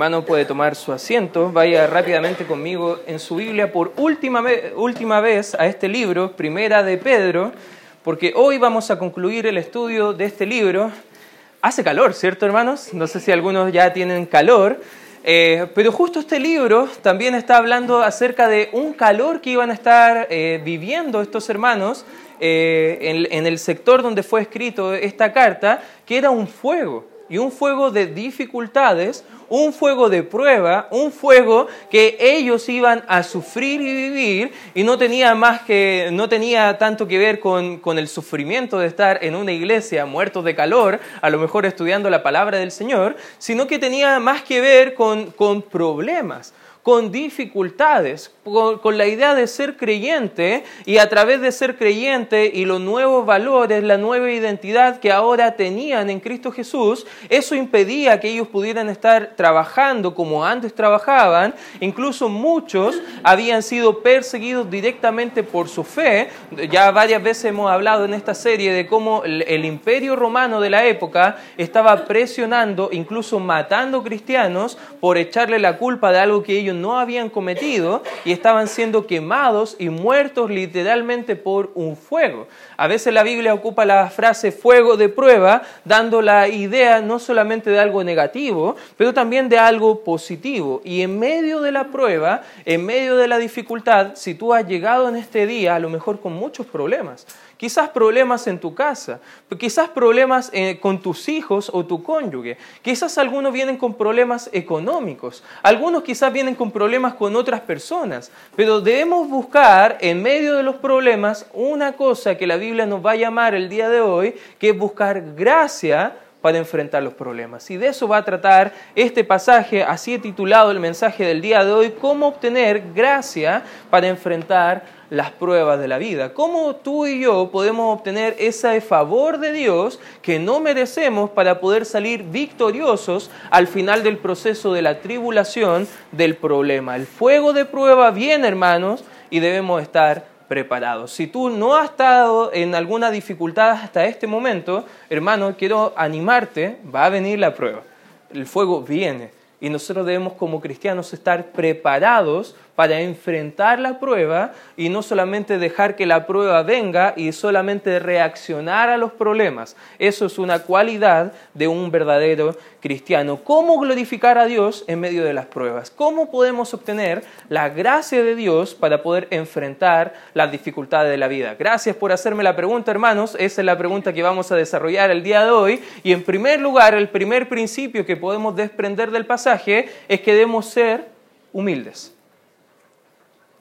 hermano puede tomar su asiento, vaya rápidamente conmigo en su Biblia por última, última vez a este libro, Primera de Pedro, porque hoy vamos a concluir el estudio de este libro. Hace calor, ¿cierto, hermanos? No sé si algunos ya tienen calor, eh, pero justo este libro también está hablando acerca de un calor que iban a estar eh, viviendo estos hermanos eh, en, en el sector donde fue escrito esta carta, que era un fuego y un fuego de dificultades, un fuego de prueba, un fuego que ellos iban a sufrir y vivir y no tenía más que no tenía tanto que ver con, con el sufrimiento de estar en una iglesia muertos de calor, a lo mejor estudiando la palabra del Señor, sino que tenía más que ver con, con problemas con dificultades, con, la idea de ser creyente y a través de ser creyente y los nuevos valores, la nueva identidad que ahora tenían en Cristo Jesús, eso impedía que ellos pudieran estar trabajando como antes trabajaban. Incluso muchos habían sido perseguidos directamente por su fe. Ya varias veces hemos hablado en esta serie de cómo el imperio romano de la época estaba presionando, incluso matando cristianos por echarle la culpa de algo que ellos no habían cometido y estaban siendo quemados y muertos literalmente por un fuego. A veces la Biblia ocupa la frase fuego de prueba, dando la idea no solamente de algo negativo, pero también de algo positivo. Y en medio de la prueba, en medio de la dificultad, si tú has llegado en este día, a lo mejor con muchos problemas, quizás problemas en tu casa, quizás problemas eh, con tus hijos o tu cónyuge, quizás algunos vienen con problemas económicos, algunos quizás vienen con problemas con otras personas, pero debemos buscar en medio de los problemas una cosa que la Biblia nos va a llamar el día de hoy, que es buscar gracia para enfrentar los problemas. Y de eso va a tratar este pasaje, así he titulado el mensaje del día de hoy, cómo obtener gracia para enfrentar las pruebas de la vida. ¿Cómo tú y yo podemos obtener ese favor de Dios que no merecemos para poder salir victoriosos al final del proceso de la tribulación del problema? El fuego de prueba viene, hermanos, y debemos estar preparados. Si tú no has estado en alguna dificultad hasta este momento, hermano, quiero animarte, va a venir la prueba. El fuego viene y nosotros debemos como cristianos estar preparados para enfrentar la prueba y no solamente dejar que la prueba venga y solamente reaccionar a los problemas. Eso es una cualidad de un verdadero cristiano. ¿Cómo glorificar a Dios en medio de las pruebas? ¿Cómo podemos obtener la gracia de Dios para poder enfrentar las dificultades de la vida? Gracias por hacerme la pregunta, hermanos. Esa es la pregunta que vamos a desarrollar el día de hoy. Y en primer lugar, el primer principio que podemos desprender del pasaje es que debemos ser humildes.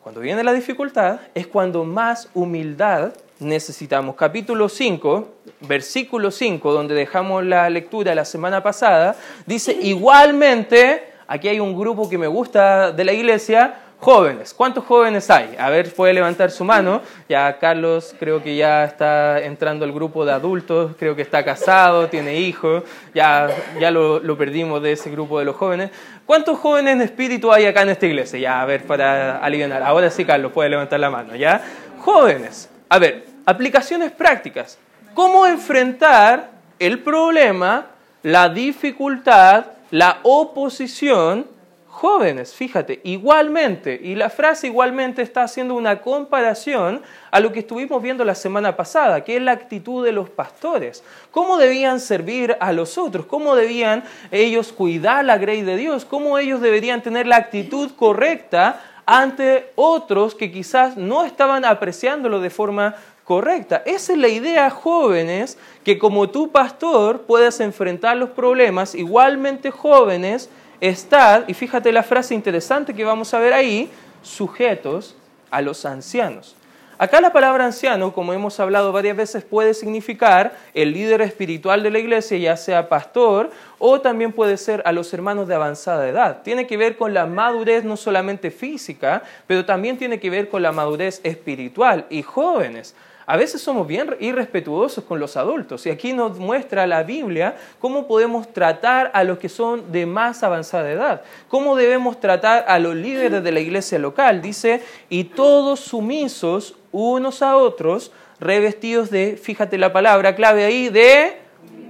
Cuando viene la dificultad es cuando más humildad necesitamos. Capítulo 5, versículo 5, donde dejamos la lectura la semana pasada, dice, igualmente, aquí hay un grupo que me gusta de la iglesia, Jóvenes, ¿cuántos jóvenes hay? A ver, puede levantar su mano. Ya Carlos creo que ya está entrando al grupo de adultos, creo que está casado, tiene hijos, ya, ya lo, lo perdimos de ese grupo de los jóvenes. ¿Cuántos jóvenes en espíritu hay acá en esta iglesia? Ya, a ver, para aliviar. Ahora sí, Carlos, puede levantar la mano, ¿ya? Jóvenes, a ver, aplicaciones prácticas. ¿Cómo enfrentar el problema, la dificultad, la oposición jóvenes, fíjate, igualmente, y la frase igualmente está haciendo una comparación a lo que estuvimos viendo la semana pasada, que es la actitud de los pastores. ¿Cómo debían servir a los otros? ¿Cómo debían ellos cuidar la grey de Dios? ¿Cómo ellos deberían tener la actitud correcta ante otros que quizás no estaban apreciándolo de forma correcta. Esa es la idea, jóvenes, que como tu pastor puedas enfrentar los problemas, igualmente jóvenes, estad, y fíjate la frase interesante que vamos a ver ahí, sujetos a los ancianos. Acá la palabra anciano, como hemos hablado varias veces, puede significar el líder espiritual de la iglesia, ya sea pastor, o también puede ser a los hermanos de avanzada edad. Tiene que ver con la madurez no solamente física, pero también tiene que ver con la madurez espiritual y jóvenes. A veces somos bien irrespetuosos con los adultos y aquí nos muestra la Biblia cómo podemos tratar a los que son de más avanzada edad, cómo debemos tratar a los líderes de la iglesia local. Dice, y todos sumisos unos a otros, revestidos de, fíjate la palabra clave ahí, de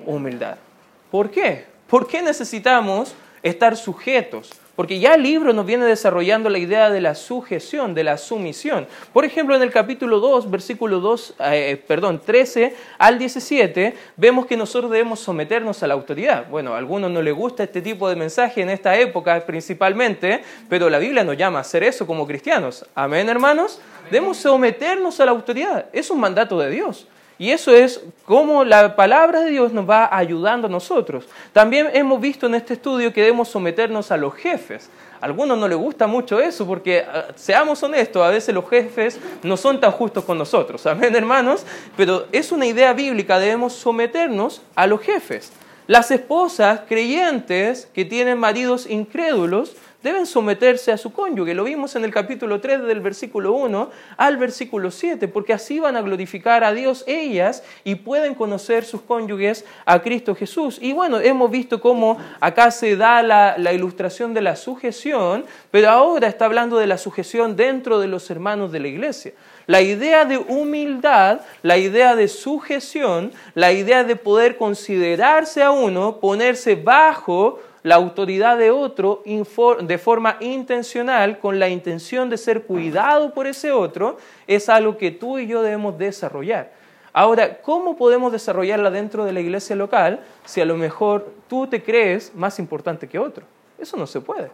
humildad. ¿Por qué? ¿Por qué necesitamos estar sujetos, porque ya el libro nos viene desarrollando la idea de la sujeción, de la sumisión. Por ejemplo, en el capítulo 2, versículo 2, eh, perdón, 13 al 17, vemos que nosotros debemos someternos a la autoridad. Bueno, a algunos no les gusta este tipo de mensaje en esta época principalmente, pero la Biblia nos llama a hacer eso como cristianos. Amén, hermanos. Debemos someternos a la autoridad. Es un mandato de Dios. Y eso es cómo la palabra de Dios nos va ayudando a nosotros. También hemos visto en este estudio que debemos someternos a los jefes. A algunos no les gusta mucho eso porque, ah, seamos honestos, a veces los jefes no son tan justos con nosotros. Amén, hermanos. Pero es una idea bíblica, debemos someternos a los jefes. Las esposas creyentes que tienen maridos incrédulos deben someterse a su cónyuge. Lo vimos en el capítulo 3 del versículo 1 al versículo 7, porque así van a glorificar a Dios ellas y pueden conocer sus cónyuges a Cristo Jesús. Y bueno, hemos visto cómo acá se da la, la ilustración de la sujeción, pero ahora está hablando de la sujeción dentro de los hermanos de la iglesia. La idea de humildad, la idea de sujeción, la idea de poder considerarse a uno, ponerse bajo la autoridad de otro de forma intencional, con la intención de ser cuidado por ese otro, es algo que tú y yo debemos desarrollar. Ahora, ¿cómo podemos desarrollarla dentro de la iglesia local si a lo mejor tú te crees más importante que otro? Eso no se puede.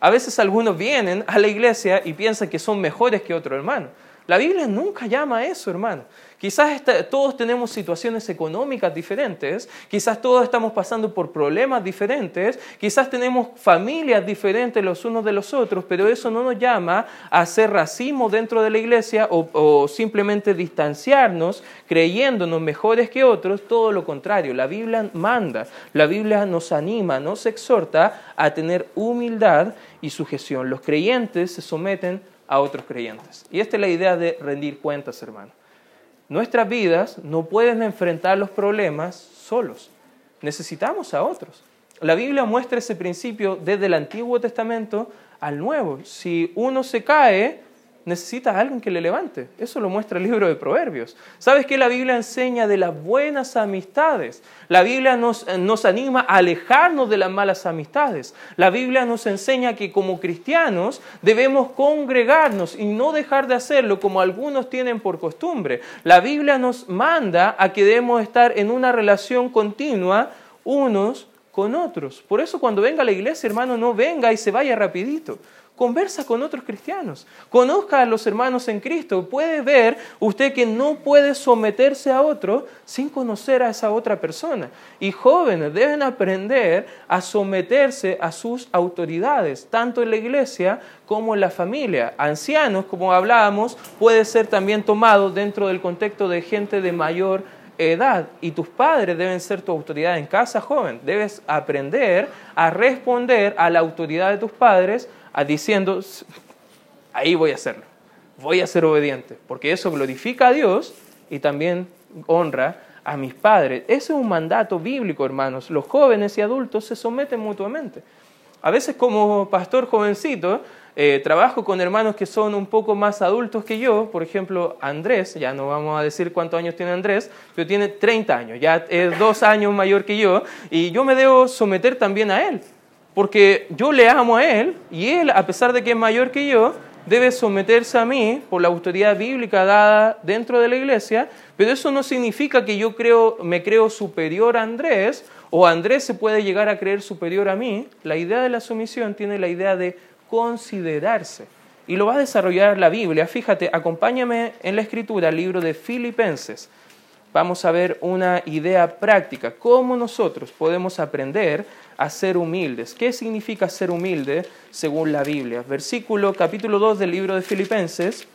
A veces algunos vienen a la iglesia y piensan que son mejores que otro hermano. La Biblia nunca llama a eso, hermano. Quizás todos tenemos situaciones económicas diferentes, quizás todos estamos pasando por problemas diferentes, quizás tenemos familias diferentes los unos de los otros, pero eso no nos llama a hacer racismo dentro de la iglesia o, o simplemente distanciarnos creyéndonos mejores que otros, todo lo contrario. La Biblia manda, la Biblia nos anima, nos exhorta a tener humildad y sujeción. Los creyentes se someten a otros creyentes. Y esta es la idea de rendir cuentas, hermano. Nuestras vidas no pueden enfrentar los problemas solos. Necesitamos a otros. La Biblia muestra ese principio desde el Antiguo Testamento al Nuevo. Si uno se cae, necesita a alguien que le levante. Eso lo muestra el libro de Proverbios. ¿Sabes qué la Biblia enseña de las buenas amistades? La Biblia nos, nos, anima a alejarnos de las malas amistades. La Biblia nos enseña que como cristianos debemos congregarnos y no dejar de hacerlo como algunos tienen por costumbre. La Biblia nos manda a que debemos estar en una relación continua unos con otros. Por eso cuando venga a la iglesia, hermano, no venga y se vaya rapidito. Conversa con otros cristianos. Conozca a los hermanos en Cristo. Puede ver usted que no puede someterse a otro sin conocer a esa otra persona. Y jóvenes deben aprender a someterse a sus autoridades, tanto en la iglesia como en la familia. Ancianos, como hablábamos, puede ser también tomado dentro del contexto de gente de mayor edad y tus padres deben ser tu autoridad en casa, joven. Debes aprender a responder a la autoridad de tus padres a diciendo, ahí voy a hacerlo, voy a ser obediente, porque eso glorifica a Dios y también honra a mis padres. Ese es un mandato bíblico, hermanos. Los jóvenes y adultos se someten mutuamente. A veces como pastor jovencito, eh, trabajo con hermanos que son un poco más adultos que yo, por ejemplo, Andrés, ya no vamos a decir cuántos años tiene Andrés, pero tiene 30 años, ya es dos años mayor que yo, y yo me debo someter también a él porque yo le amo a Él y Él, a pesar de que es mayor que yo, debe someterse a mí por la autoridad bíblica dada dentro de la iglesia, pero eso no significa que yo creo, me creo superior a Andrés o Andrés se puede llegar a creer superior a mí. La idea de la sumisión tiene la idea de considerarse y lo va a desarrollar la Biblia. Fíjate, acompáñame en la escritura, el libro de Filipenses. Vamos a ver una idea práctica, cómo nosotros podemos aprender a ser humildes. ¿Qué significa ser humilde según la Biblia? Versículo capítulo 2 del libro de Filipenses.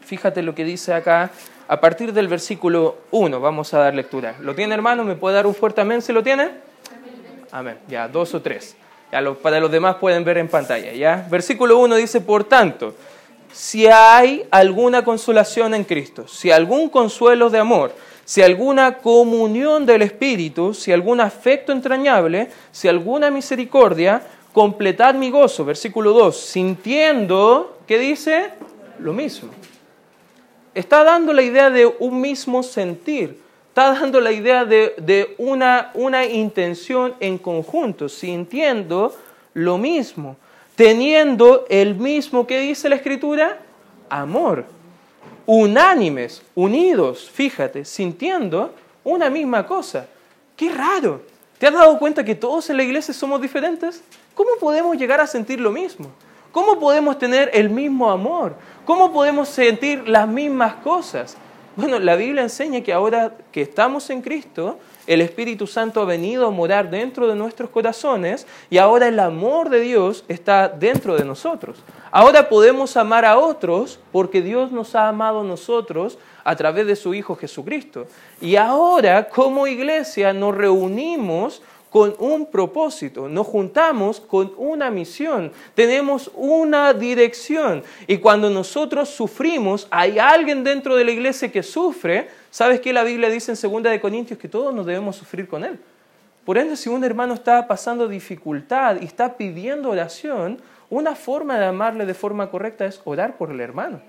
Fíjate lo que dice acá a partir del versículo 1. Vamos a dar lectura. ¿Lo tiene hermano? ¿Me puede dar un fuerte amén si lo tiene? Amén. Ya, dos o tres. Para los demás pueden ver en pantalla. ¿ya? Versículo 1 dice, por tanto, si hay alguna consolación en Cristo, si algún consuelo de amor, si alguna comunión del Espíritu, si algún afecto entrañable, si alguna misericordia, completad mi gozo. Versículo 2, sintiendo, ¿qué dice? Lo mismo. Está dando la idea de un mismo sentir está dando la idea de, una, una intención en conjunto, sintiendo lo mismo, teniendo el mismo que dice la escritura, amor, unánimes, unidos, fíjate, sintiendo una misma cosa. Qué raro. ¿Te has dado cuenta que todos en la iglesia somos diferentes? ¿Cómo podemos llegar a sentir lo mismo? ¿Cómo podemos tener el mismo amor? ¿Cómo podemos sentir las mismas cosas? Bueno, la Biblia enseña que ahora que estamos en Cristo, el Espíritu Santo ha venido a morar dentro de nuestros corazones y ahora el amor de Dios está dentro de nosotros. Ahora podemos amar a otros porque Dios nos ha amado a nosotros a través de su Hijo Jesucristo. Y ahora como iglesia nos reunimos con un propósito, nos juntamos con una misión, tenemos una dirección. Y cuando nosotros sufrimos, hay alguien dentro de la iglesia que sufre, ¿sabes qué la Biblia dice en 2 de Corintios? Que todos nos debemos sufrir con él. Por ende, si un hermano está pasando dificultad y está pidiendo oración, una forma de amarle de forma correcta es orar por el hermano.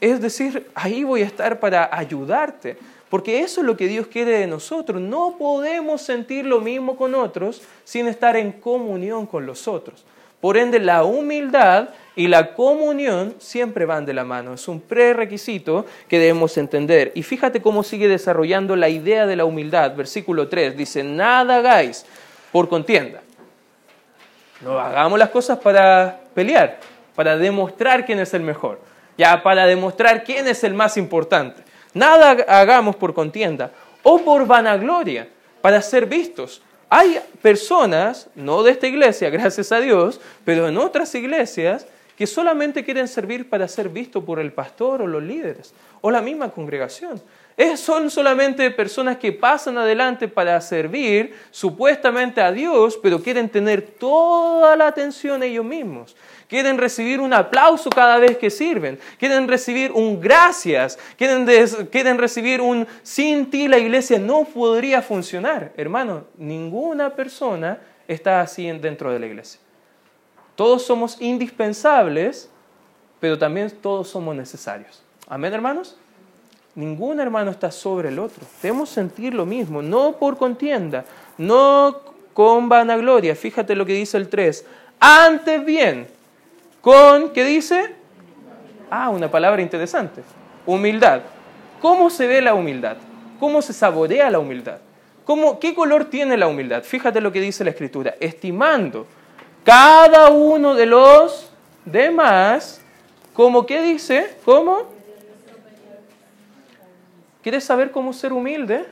Es decir, ahí voy a estar para ayudarte. Porque eso es lo que Dios quiere de nosotros. No podemos sentir lo mismo con otros sin estar en comunión con los otros. Por ende, la humildad y la comunión siempre van de la mano. Es un prerequisito que debemos entender. Y fíjate cómo sigue desarrollando la idea de la humildad. Versículo 3 dice, nada hagáis por contienda. No hagamos las cosas para pelear, para demostrar quién es el mejor, ya para demostrar quién es el más importante. Nada hagamos por contienda o por vanagloria, para ser vistos. Hay personas, no de esta iglesia, gracias a Dios, pero en otras iglesias, que solamente quieren servir para ser vistos por el pastor o los líderes, o la misma congregación. son solamente personas que pasan adelante para servir supuestamente a Dios, pero quieren tener toda la atención ellos mismos quieren recibir un aplauso cada vez que sirven, quieren recibir un gracias, quieren, quieren recibir un sin ti la iglesia no podría funcionar. Hermano, ninguna persona está así dentro de la iglesia. Todos somos indispensables, pero también todos somos necesarios. Amén, hermanos. Ningún hermano está sobre el otro. Debemos sentir lo mismo, no por contienda, no con vanagloria. Fíjate lo que dice el 3. Antes bien, con, ¿qué dice? Ah, una palabra interesante. Humildad. ¿Cómo se ve la humildad? ¿Cómo se saborea la humildad? ¿Cómo, ¿Qué color tiene la humildad? Fíjate lo que dice la escritura. Estimando cada uno de los demás, como qué dice? ¿Cómo? ¿Quieres saber cómo ser humilde?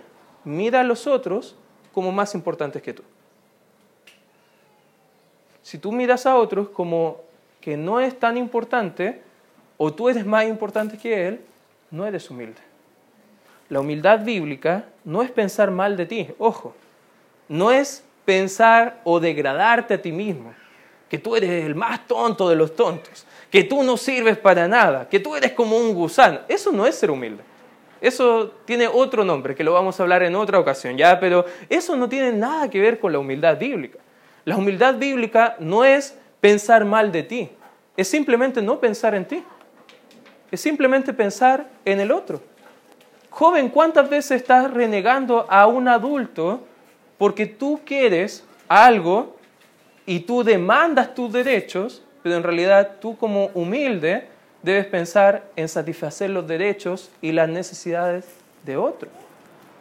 Mira a los otros como más importantes que tú. Si tú miras a otros como que no es tan importante o tú eres más importante que él, no eres humilde. La humildad bíblica no es pensar mal de ti, ojo, no es pensar o degradarte a ti mismo, que tú eres el más tonto de los tontos, que tú no sirves para nada, que tú eres como un gusano. Eso no es ser humilde. Eso tiene otro nombre, que lo vamos a hablar en otra ocasión, ¿ya? Pero eso no tiene nada que ver con la humildad bíblica. La humildad bíblica no es pensar mal de ti. Es simplemente no pensar en ti. Es simplemente pensar en el otro. Joven, ¿cuántas veces estás renegando a un adulto porque tú quieres algo y tú demandas tus derechos, pero en realidad tú como humilde debes pensar en satisfacer los derechos y las necesidades de otro?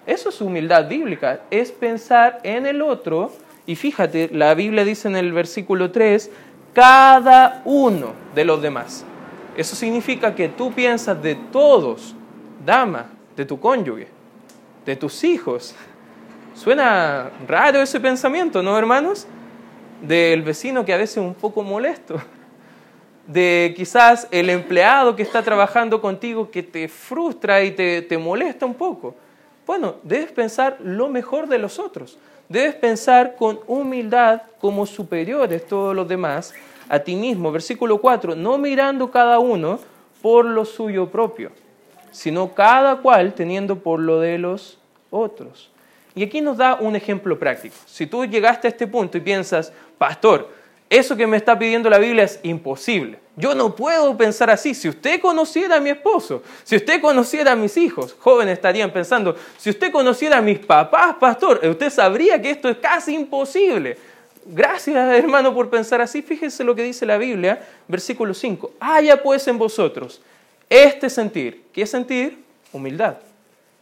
Eso es humildad bíblica, es pensar en el otro. Y fíjate, la Biblia dice en el versículo 3, cada uno de los demás. Eso significa que tú piensas de todos, dama, de tu cónyuge, de tus hijos. Suena raro ese pensamiento, ¿no, hermanos? Del vecino que a veces es un poco molesto, de quizás el empleado que está trabajando contigo que te frustra y te, te molesta un poco. Bueno, debes pensar lo mejor de los otros. Debes pensar con humildad como superiores todos los demás a ti mismo. Versículo 4, no mirando cada uno por lo suyo propio, sino cada cual teniendo por lo de los otros. Y aquí nos da un ejemplo práctico. Si tú llegaste a este punto y piensas, pastor, eso que me está pidiendo la Biblia es imposible. Yo no puedo pensar así. Si usted conociera a mi esposo, si usted conociera a mis hijos, jóvenes estarían pensando, si usted conociera a mis papás, pastor, usted sabría que esto es casi imposible. Gracias, hermano, por pensar así. Fíjese lo que dice la Biblia, versículo 5. Haya pues en vosotros este sentir. ¿Qué sentir? Humildad.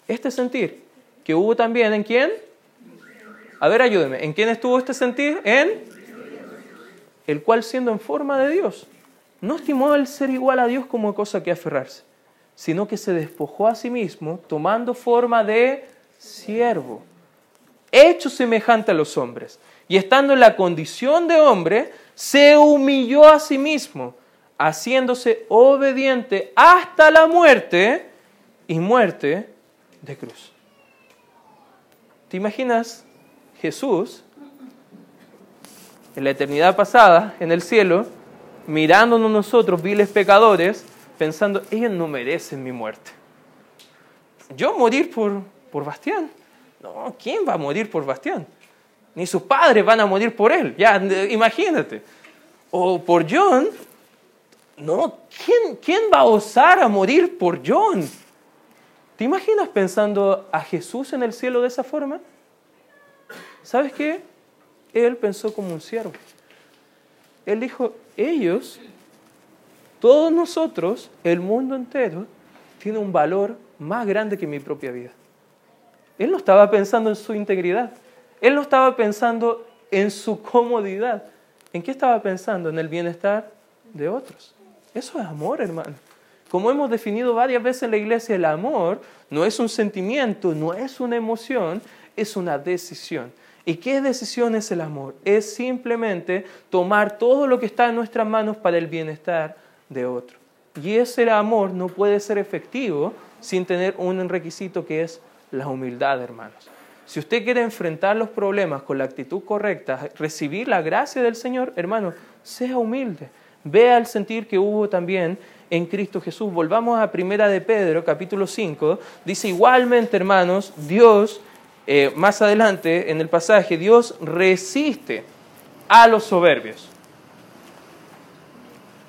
Este sentir que hubo también en quién? A ver, ayúdeme. ¿En quién estuvo este sentir? En el cual siendo en forma de Dios, no estimó el ser igual a Dios como cosa que aferrarse, sino que se despojó a sí mismo, tomando forma de siervo, hecho semejante a los hombres, y estando en la condición de hombre, se humilló a sí mismo, haciéndose obediente hasta la muerte y muerte de cruz. ¿Te imaginas Jesús en la eternidad pasada, en el cielo, mirándonos nosotros, viles pecadores, pensando, ellos no merecen mi muerte. Yo morir por, por Bastián. No, ¿quién va a morir por Bastián? Ni sus padres van a morir por él. Ya, imagínate. O por John. No, ¿quién, ¿quién va a osar a morir por John? ¿Te imaginas pensando a Jesús en el cielo de esa forma? ¿Sabes qué? Él pensó como un siervo. Él dijo, ellos, todos nosotros, el mundo entero, tiene un valor más grande que mi propia vida. Él no estaba pensando en su integridad. Él no estaba pensando en su comodidad. ¿En qué estaba pensando? En el bienestar de otros. Eso es amor, hermano. Como hemos definido varias veces en la iglesia, el amor no es un sentimiento, no es una emoción, es una decisión. ¿Y qué decisión es el amor? Es simplemente tomar todo lo que está en nuestras manos para el bienestar de otro. Y ese amor no puede ser efectivo sin tener un requisito que es la humildad, hermanos. Si usted quiere enfrentar los problemas con la actitud correcta, recibir la gracia del Señor, hermano, sea humilde. Vea el sentir que hubo también en Cristo Jesús. Volvamos a Primera de Pedro, capítulo 5. Dice igualmente, hermanos, Dios eh, más adelante en el pasaje, Dios resiste a los soberbios.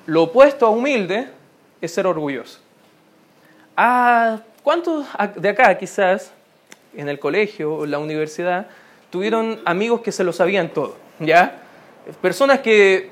Lo opuesto a humilde es ser orgulloso. Ah, ¿Cuántos de acá quizás en el colegio o la universidad tuvieron amigos que se lo sabían todo? ¿Ya? Personas que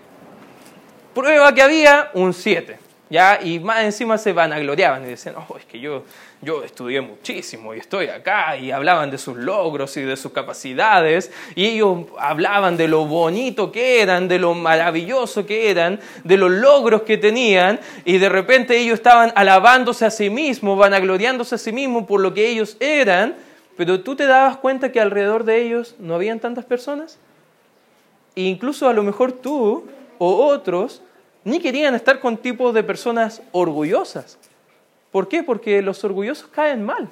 prueba que había un 7. ¿ya? Y más encima se vanagloriaban y decían, oh, es que yo, yo estudié muchísimo y estoy acá, y hablaban de sus logros y de sus capacidades, y ellos hablaban de lo bonito que eran, de lo maravilloso que eran, de los logros que tenían, y de repente ellos estaban alabándose a sí mismos, vanagloriándose a sí mismos por lo que ellos eran, pero tú te dabas cuenta que alrededor de ellos no habían tantas personas. E incluso a lo mejor tú o otros ni querían estar con tipos de personas orgullosas. ¿Por qué? Porque los orgullosos caen mal.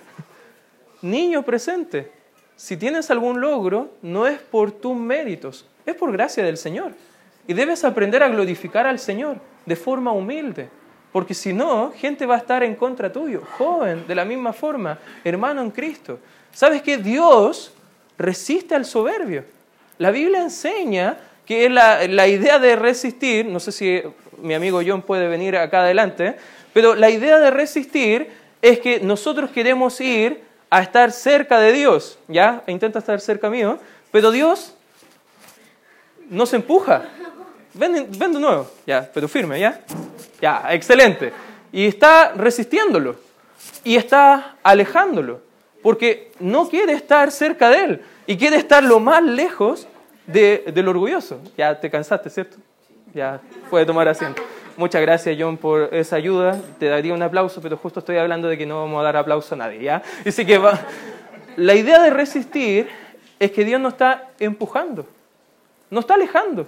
Niño presente, si tienes algún logro, no es por tus méritos, es por gracia del Señor. Y debes aprender a glorificar al Señor de forma humilde. Porque si no, gente va a estar en contra tuyo. Joven, de la misma forma, hermano en Cristo. ¿Sabes que Dios resiste al soberbio? La Biblia enseña que la, la idea de resistir, no sé si mi amigo John puede venir acá adelante, pero la idea de resistir es que nosotros queremos ir a estar cerca de Dios, ¿ya? Intenta estar cerca mío, pero Dios nos empuja. Ven, ven de nuevo, ya, pero firme, ¿ya? Ya, excelente. Y está resistiéndolo y está alejándolo, porque no quiere estar cerca de él y quiere estar lo más lejos de, del orgulloso. Ya te cansaste, ¿cierto? Ya puede tomar asiento. Muchas gracias, John, por esa ayuda. Te daría un aplauso, pero justo estoy hablando de que no vamos a dar aplauso a nadie, ¿ya? Así que va. La idea de resistir es que Dios nos está empujando, nos está alejando.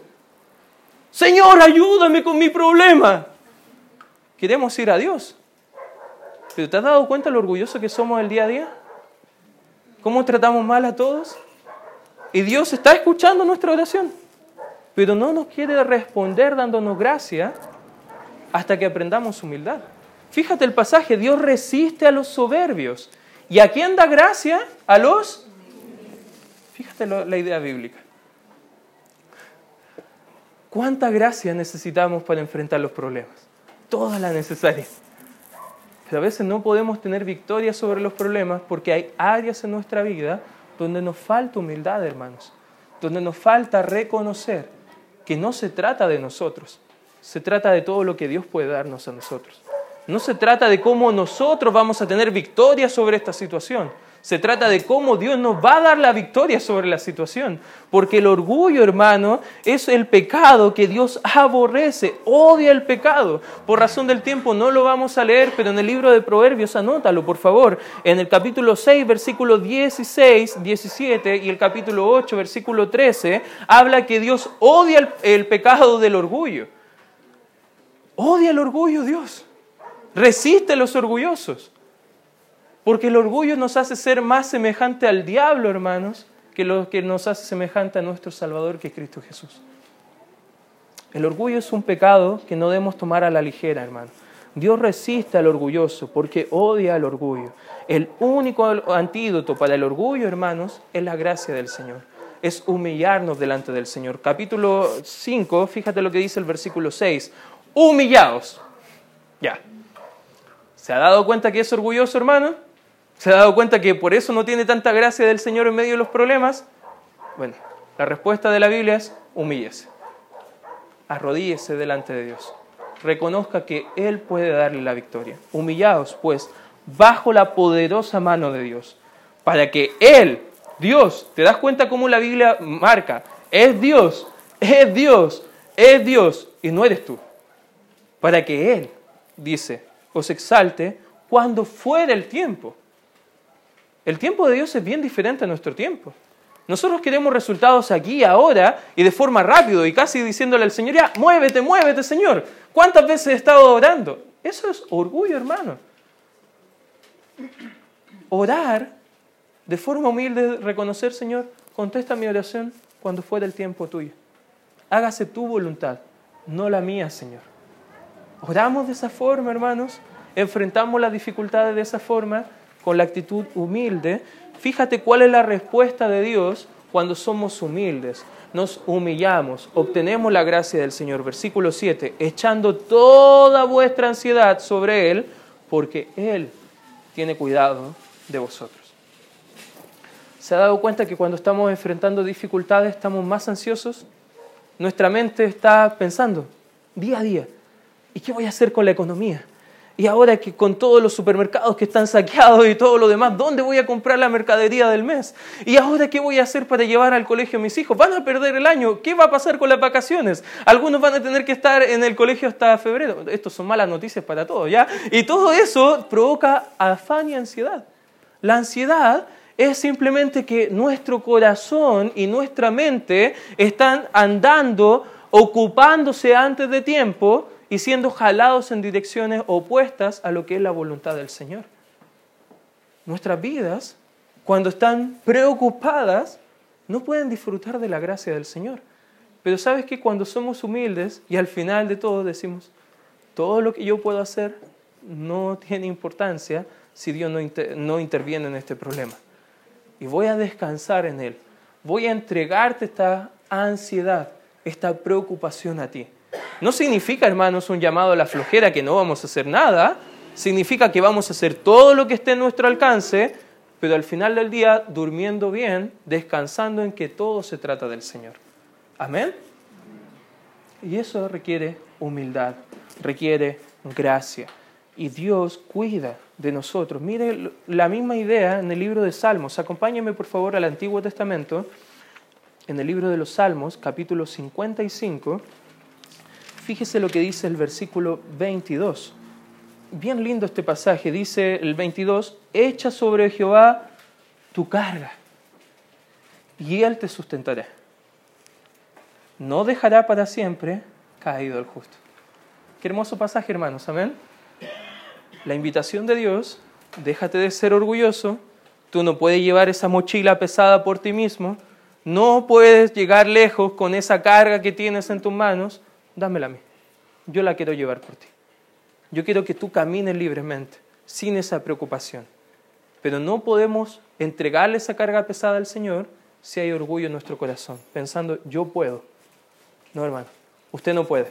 Señor, ayúdame con mi problema. Queremos ir a Dios. Pero ¿te has dado cuenta lo orgulloso que somos el día a día? ¿Cómo tratamos mal a todos? Y Dios está escuchando nuestra oración pero no nos quiere responder dándonos gracia hasta que aprendamos humildad. Fíjate el pasaje, Dios resiste a los soberbios. ¿Y a quién da gracia? A los... Fíjate la idea bíblica. ¿Cuánta gracia necesitamos para enfrentar los problemas? Toda la necesaria. Pero a veces no podemos tener victoria sobre los problemas porque hay áreas en nuestra vida donde nos falta humildad, hermanos, donde nos falta reconocer que no se trata de nosotros, se trata de todo lo que Dios puede darnos a nosotros. No se trata de cómo nosotros vamos a tener victoria sobre esta situación, se trata de cómo Dios nos va a dar la victoria sobre la situación. Porque el orgullo, hermano, es el pecado que Dios aborrece, odia el pecado. Por razón del tiempo no lo vamos a leer, pero en el libro de Proverbios, anótalo, por favor. En el capítulo 6, versículo 16, 17 y el capítulo 8, versículo 13, habla que Dios odia el, el pecado del orgullo. Odia el orgullo Dios. Resiste a los orgullosos. Porque el orgullo nos hace ser más semejante al diablo, hermanos, que lo que nos hace semejante a nuestro Salvador, que es Cristo Jesús. El orgullo es un pecado que no debemos tomar a la ligera, hermano. Dios resiste al orgulloso porque odia al orgullo. El único antídoto para el orgullo, hermanos, es la gracia del Señor. Es humillarnos delante del Señor. Capítulo 5, fíjate lo que dice el versículo 6. Humillaos. Ya. ¿Se ha dado cuenta que es orgulloso, hermano? ¿Se ha dado cuenta que por eso no tiene tanta gracia del Señor en medio de los problemas? Bueno, la respuesta de la Biblia es humíllese. Arrodíllese delante de Dios. Reconozca que Él puede darle la victoria. Humillaos, pues, bajo la poderosa mano de Dios, para que Él, Dios, ¿te das cuenta cómo la Biblia marca? Es Dios, es Dios, es Dios, y no eres tú. Para que Él, dice, os exalte cuando fuera el tiempo el tiempo de Dios es bien diferente a nuestro tiempo. Nosotros queremos resultados aquí, ahora, y de forma rápida, y casi diciéndole al Señor, ya, muévete, muévete, Señor. ¿Cuántas veces he estado orando? Eso es orgullo, hermano. Orar de forma humilde, reconocer, Señor, contesta mi oración cuando fuera el tiempo tuyo. Hágase tu voluntad, no la mía, Señor. Oramos de esa forma, hermanos. Enfrentamos las dificultades de esa forma con la actitud humilde, fíjate cuál es la respuesta de Dios cuando somos humildes. Nos humillamos, obtenemos la gracia del Señor. Versículo 7, echando toda vuestra ansiedad sobre Él, porque Él tiene cuidado de vosotros. ¿Se ha dado cuenta que cuando estamos enfrentando dificultades estamos más ansiosos? Nuestra mente está pensando día a día, ¿y qué voy a hacer con la economía? Y ahora que con todos los supermercados que están saqueados y todo lo demás, ¿dónde voy a comprar la mercadería del mes? ¿Y ahora qué voy a hacer para llevar al colegio a mis hijos? Van a perder el año. ¿Qué va a pasar con las vacaciones? Algunos van a tener que estar en el colegio hasta febrero. Esto son malas noticias para todos, ¿ya? Y todo eso provoca afán y ansiedad. La ansiedad es simplemente que nuestro corazón y nuestra mente están andando, ocupándose antes de tiempo y siendo jalados en direcciones opuestas a lo que es la voluntad del Señor. Nuestras vidas, cuando están preocupadas, no pueden disfrutar de la gracia del Señor. Pero sabes que cuando somos humildes y al final de todo decimos, todo lo que yo puedo hacer no tiene importancia si Dios no, no interviene en este problema. Y voy a descansar en Él. Voy a entregarte esta ansiedad, esta preocupación a ti. No significa, hermanos, un llamado a la flojera que no vamos a hacer nada. Significa que vamos a hacer todo lo que esté en nuestro alcance, pero al final del día durmiendo bien, descansando en que todo se trata del Señor. Amén. Y eso requiere humildad, requiere gracia. Y Dios cuida de nosotros. Mire la misma idea en el libro de Salmos. Acompáñame por favor al Antiguo Testamento, en el libro de los Salmos, capítulo 55. Fíjese lo que dice el versículo 22. Bien lindo este pasaje. Dice el 22, echa sobre Jehová tu carga y él te sustentará. No dejará para siempre caído el justo. Qué hermoso pasaje, hermanos. Amén. La invitación de Dios, déjate de ser orgulloso. Tú no puedes llevar esa mochila pesada por ti mismo. No puedes llegar lejos con esa carga que tienes en tus manos dámela a mí. Yo la quiero llevar por ti. Yo quiero que tú camines libremente, sin esa preocupación. Pero no podemos entregarle esa carga pesada al Señor si hay orgullo en nuestro corazón, pensando, yo puedo. No, hermano, usted no puede.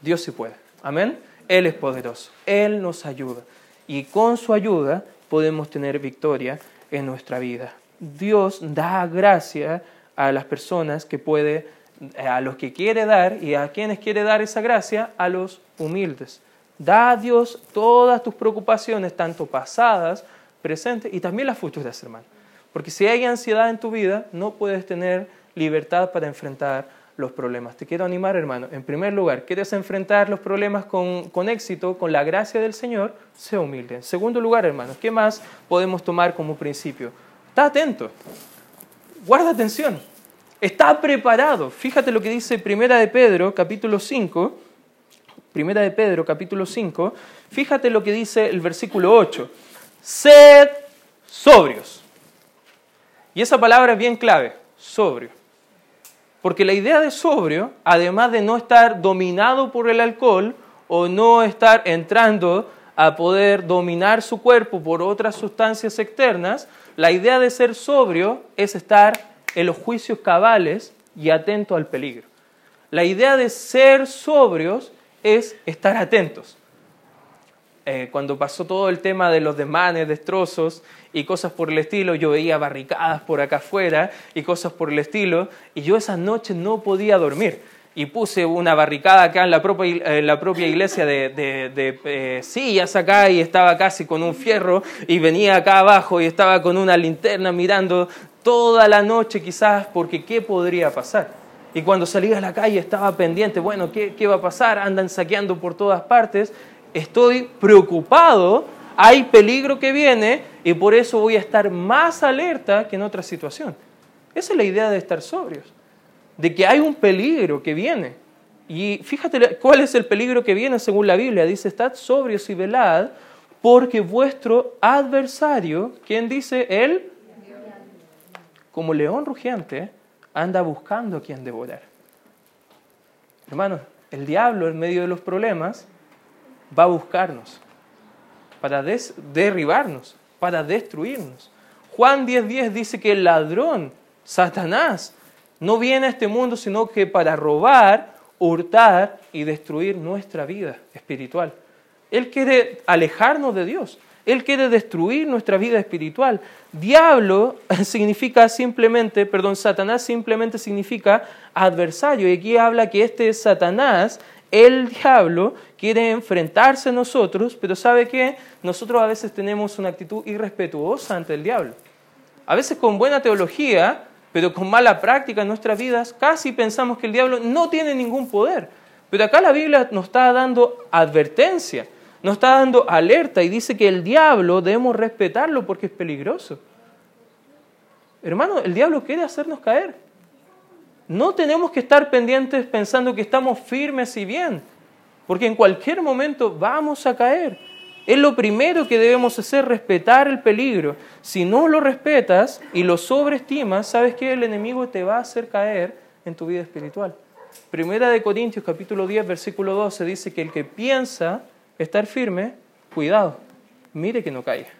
Dios sí puede. Amén. Él es poderoso. Él nos ayuda. Y con su ayuda podemos tener victoria en nuestra vida. Dios da gracia a las personas que puede, a los que quiere dar y a quienes quiere dar esa gracia, a los humildes. Da a Dios todas tus preocupaciones, tanto pasadas, presentes y también las futuras, hermano. Porque si hay ansiedad en tu vida, no puedes tener libertad para enfrentar los problemas. Te quiero animar, hermano. En primer lugar, ¿quieres enfrentar los problemas con, con, éxito, con la gracia del Señor? Sé humilde. En segundo lugar, hermano, ¿qué más podemos tomar como principio? Está atento. Guarda atención. Está preparado. Fíjate lo que dice Primera de Pedro, capítulo 5 Primera de Pedro, capítulo 5, fíjate lo que dice el versículo 8. Sed sobrios. Y esa palabra es bien clave, sobrio. Porque la idea de sobrio, además de no estar dominado por el alcohol o no estar entrando a poder dominar su cuerpo por otras sustancias externas, la idea de ser sobrio es estar en los juicios cabales y atento al peligro. La idea de ser sobrios es estar atentos. Eh, cuando pasó todo el tema de los desmanes, destrozos y cosas por el estilo, yo veía barricadas por acá afuera y cosas por el estilo, y yo esa noche no podía dormir. Y puse una barricada acá en la propia, la propia iglesia de, de, eh, sillas acá y estaba casi con un fierro y venía acá abajo y estaba con una linterna mirando toda la noche quizás porque qué podría pasar. Y cuando salí a la calle estaba pendiente, bueno, ¿qué, ¿qué, va a pasar? Andan saqueando por todas partes. Estoy preocupado, hay peligro que viene y por eso voy a estar más alerta que en otra situación. Esa es la idea de estar sobrios, de que hay un peligro que viene. Y fíjate cuál es el peligro que viene según la Biblia. Dice, estad sobrios y velad, porque vuestro adversario, ¿quién dice? Él, como león rugiente, anda buscando a quien devorar. Hermanos, el diablo en medio de los problemas va a buscarnos para derribarnos, para destruirnos. Juan 10:10 dice que el ladrón, Satanás, no viene a este mundo sino que para robar, hurtar y destruir nuestra vida espiritual. Él quiere alejarnos de Dios. Él quiere destruir nuestra vida espiritual. Diablo significa simplemente, perdón, Satanás simplemente significa adversario. Y aquí habla que este Satanás, el diablo, quiere enfrentarse a nosotros, pero ¿sabe qué? Nosotros a veces tenemos una actitud irrespetuosa ante el diablo. A veces con buena teología, pero con mala práctica en nuestras vidas, casi pensamos que el diablo no tiene ningún poder. Pero acá la Biblia nos está dando advertencia nos está dando alerta y dice que el diablo debemos respetarlo porque es peligroso. Hermano, el diablo quiere hacernos caer. No tenemos que estar pendientes pensando que estamos firmes y bien, porque en cualquier momento vamos a caer. Es lo primero que debemos hacer, respetar el peligro. Si no lo respetas y lo sobreestimas, sabes que el enemigo te va a hacer caer en tu vida espiritual. Primera de Corintios capítulo 10 versículo 12 dice que el que piensa estar firme, cuidado, mire que no caiga.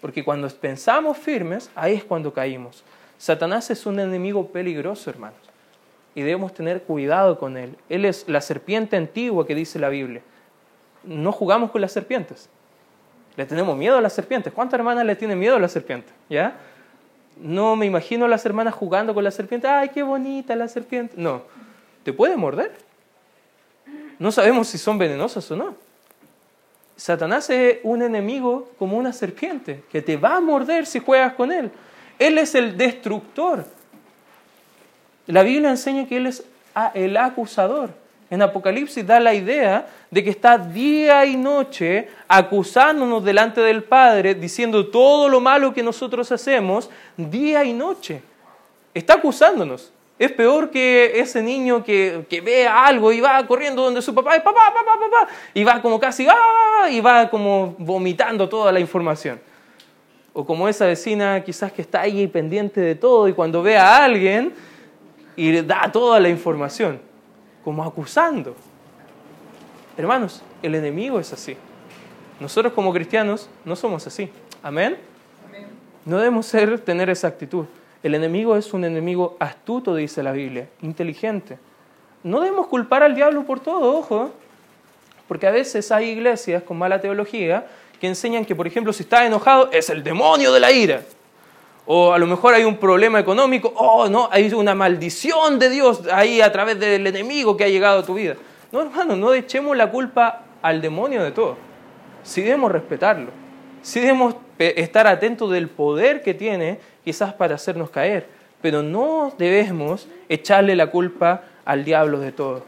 Porque cuando pensamos firmes, ahí es cuando caímos. Satanás es un enemigo peligroso, hermanos. Y debemos tener cuidado con él. Él es la serpiente antigua que dice la Biblia. No jugamos con las serpientes. Le tenemos miedo a las serpientes. ¿Cuántas hermanas le tienen miedo a las serpientes? ¿Ya? No me imagino a las hermanas jugando con la serpiente. ¡Ay, qué bonita la serpiente! No. ¿Te puede morder? no sabemos si son venenosas o no. Satanás es un enemigo como una serpiente que te va a morder si juegas con él. Él es el destructor. La Biblia enseña que Él es el acusador. En Apocalipsis da la idea de que está día y noche acusándonos delante del Padre, diciendo todo lo malo que nosotros hacemos, día y noche. Está acusándonos. Es peor que ese niño que, que, ve algo y va corriendo donde su papá, papá, papá, papá, y va como casi, ¡ah! y va como vomitando toda la información. O como esa vecina quizás que está ahí pendiente de todo y cuando ve a alguien y da toda la información, como acusando. Hermanos, el enemigo es así. Nosotros como cristianos no somos así. Amén. No debemos ser, tener esa actitud. El enemigo es un enemigo astuto, dice la Biblia, inteligente. no debemos culpar al diablo por todo, ojo, porque a veces hay iglesias con mala teología que enseñan que, por ejemplo, si está enojado es el demonio de la ira. O a lo mejor hay un problema económico, oh, no, hay una maldición de Dios ahí a través del enemigo que ha llegado a tu vida. No, hermano, no echemos la culpa al demonio de todo. Sí debemos respetarlo. Sí debemos estar atentos del poder que tiene quizás para hacernos caer. Pero no debemos echarle la culpa al diablo de todo.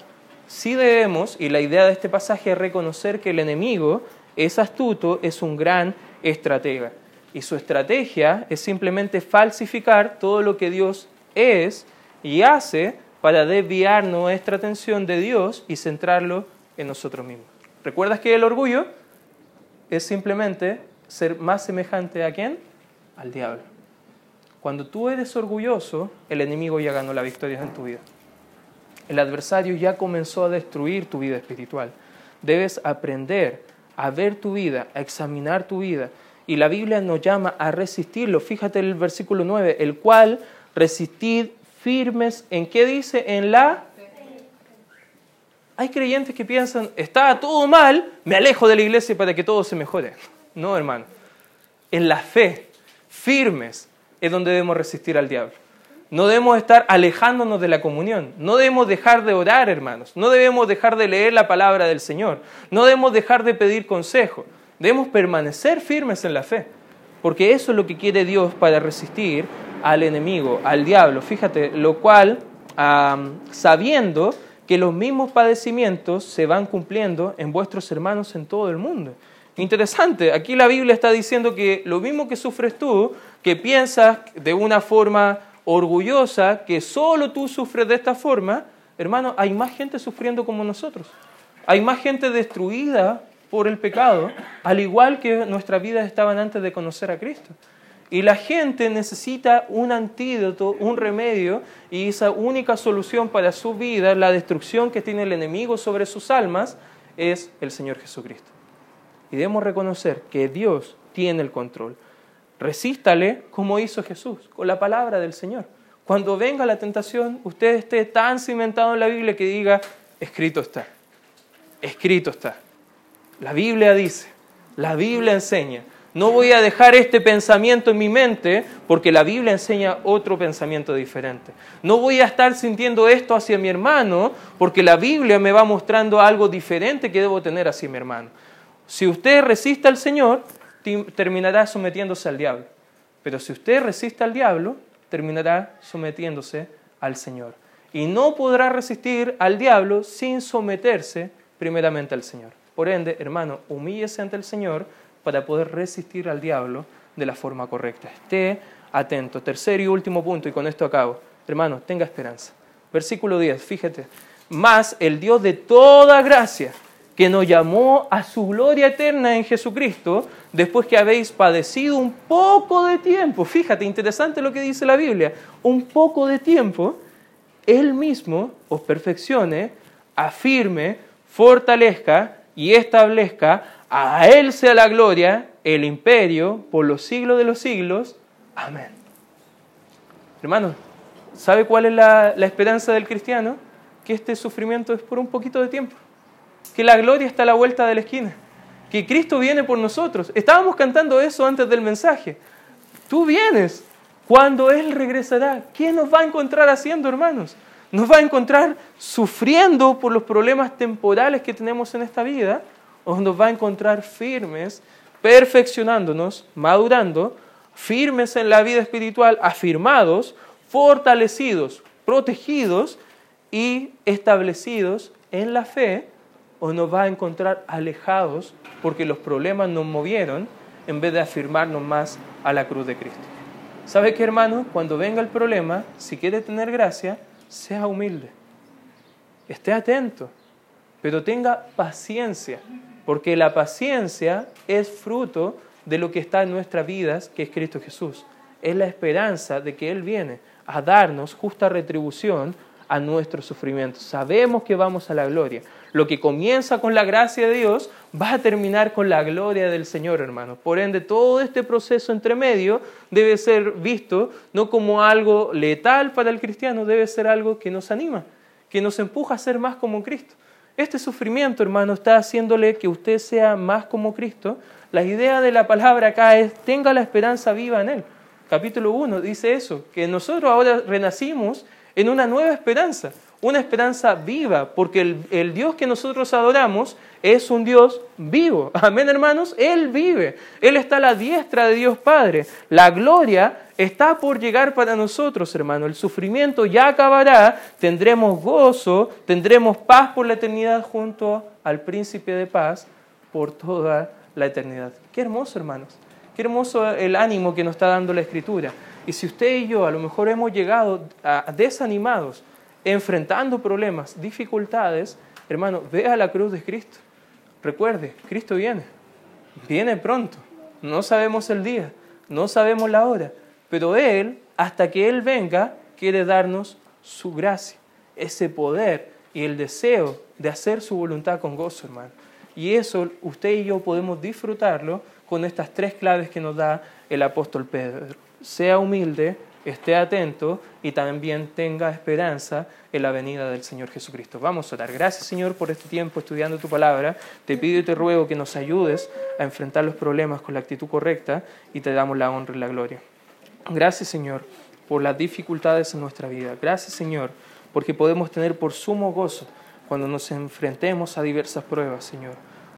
Sí debemos, y la idea de este pasaje es reconocer que el enemigo es astuto, es un gran estratega. Y su estrategia es simplemente falsificar todo lo que Dios es y hace para desviar nuestra atención de Dios y centrarlo en nosotros mismos. ¿Recuerdas que el orgullo es simplemente ser más semejante a quién? Al diablo. Cuando tú eres orgulloso, el enemigo ya ganó la victoria en tu vida. El adversario ya comenzó a destruir tu vida espiritual. Debes aprender a ver tu vida, a examinar tu vida. Y la Biblia nos llama a resistirlo. Fíjate el versículo 9, el cual resistid firmes en qué dice en la hay creyentes que piensan, está todo mal, me alejo de la iglesia para que todo se mejore. No, hermano. En la fe, firmes, es donde debemos resistir al diablo. No debemos estar alejándonos de la comunión. No debemos dejar de orar, hermanos. No debemos dejar de leer la palabra del Señor. No debemos dejar de pedir consejo. Debemos permanecer firmes en la fe. Porque eso es lo que quiere Dios para resistir al enemigo, al diablo. Fíjate, lo cual, sabiendo que los mismos padecimientos se van cumpliendo en vuestros hermanos en todo el mundo. Interesante, aquí la Biblia está diciendo que lo mismo que sufres tú, que piensas de una forma orgullosa que solo tú sufres de esta forma, hermano, hay más gente sufriendo como nosotros. Hay más gente destruida por el pecado, al igual que nuestras vidas estaban antes de conocer a Cristo. Y la gente necesita un antídoto, un remedio, y esa única solución para su vida, la destrucción que tiene el enemigo sobre sus almas, es el Señor Jesucristo. Y debemos reconocer que Dios tiene el control. Resístale como hizo Jesús, con la palabra del Señor. Cuando venga la tentación, usted esté tan cimentado en la Biblia que diga, escrito está, escrito está. La Biblia dice, la Biblia enseña. No voy a dejar este pensamiento en mi mente porque la Biblia enseña otro pensamiento diferente. No voy a estar sintiendo esto hacia mi hermano porque la Biblia me va mostrando algo diferente que debo tener hacia mi hermano. Si usted resiste al Señor, terminará sometiéndose al diablo. Pero si usted resiste al diablo, terminará sometiéndose al Señor. Y no podrá resistir al diablo sin someterse primeramente al Señor. Por ende, hermano, humíllese ante el Señor para poder resistir al diablo de la forma correcta. Esté atento. Tercer y último punto, y con esto acabo. Hermano, tenga esperanza. Versículo 10, fíjate. Más el Dios de toda gracia que nos llamó a su gloria eterna en Jesucristo, después que habéis padecido un poco de tiempo. Fíjate, interesante lo que dice la Biblia. Un poco de tiempo, Él mismo os perfeccione, afirme, fortalezca y establezca. A Él sea la gloria, el imperio, por los siglos de los siglos. Amén. Hermano, ¿sabe cuál es la, la esperanza del cristiano? Que este sufrimiento es por un poquito de tiempo que la gloria está a la vuelta de la esquina, que Cristo viene por nosotros. Estábamos cantando eso antes del mensaje. Tú vienes. Cuando Él regresará, ¿qué nos va a encontrar haciendo, hermanos? ¿Nos va a encontrar sufriendo por los problemas temporales que tenemos en esta vida? ¿O nos va a encontrar firmes, perfeccionándonos, madurando, firmes en la vida espiritual, afirmados, fortalecidos, protegidos y establecidos en la fe o nos va a encontrar alejados porque los problemas nos movieron en vez de afirmarnos más a la cruz de Cristo. ¿Sabe qué, hermano? Cuando venga el problema, si quiere tener gracia, sea humilde. Esté atento, pero tenga paciencia, porque la paciencia es fruto de lo que está en nuestras vidas, que es Cristo Jesús. Es la esperanza de que Él viene a darnos justa retribución a nuestro sufrimiento. Sabemos que vamos a la gloria. Lo que comienza con la gracia de Dios va a terminar con la gloria del Señor, hermanos. Por ende, todo este proceso entre medio debe ser visto no como algo letal para el cristiano, debe ser algo que nos anima, que nos empuja a ser más como Cristo. Este sufrimiento, hermano, está haciéndole que usted sea más como Cristo. La idea de la palabra acá es, tenga la esperanza viva en Él. Capítulo 1 dice eso, que nosotros ahora renacimos en una nueva esperanza, una esperanza viva, porque el, Dios que nosotros adoramos es un Dios vivo. Amén, hermanos, Él vive. Él está a la diestra de Dios Padre. La gloria está por llegar para nosotros, hermano. El sufrimiento ya acabará, tendremos gozo, tendremos paz por la eternidad junto al príncipe de paz por toda la eternidad. Qué hermoso, hermanos. Qué hermoso el ánimo que nos está dando la Escritura. Y si usted y yo a lo mejor hemos llegado a desanimados, enfrentando problemas, dificultades, hermano, vea la cruz de Cristo. Recuerde, Cristo viene. Viene pronto. No sabemos el día, no sabemos la hora, pero Él, hasta que Él venga, quiere darnos su gracia, ese poder y el deseo de hacer su voluntad con gozo, hermano. Y eso usted y yo podemos disfrutarlo con estas tres claves que nos da el apóstol Pedro. Sea humilde, esté atento y también tenga esperanza en la venida del Señor Jesucristo. Vamos a orar. Gracias Señor por este tiempo estudiando tu palabra. Te pido y te ruego que nos ayudes a enfrentar los problemas con la actitud correcta y te damos la honra y la gloria. Gracias Señor por las dificultades en nuestra vida. Gracias Señor porque podemos tener por sumo gozo cuando nos enfrentemos a diversas pruebas, Señor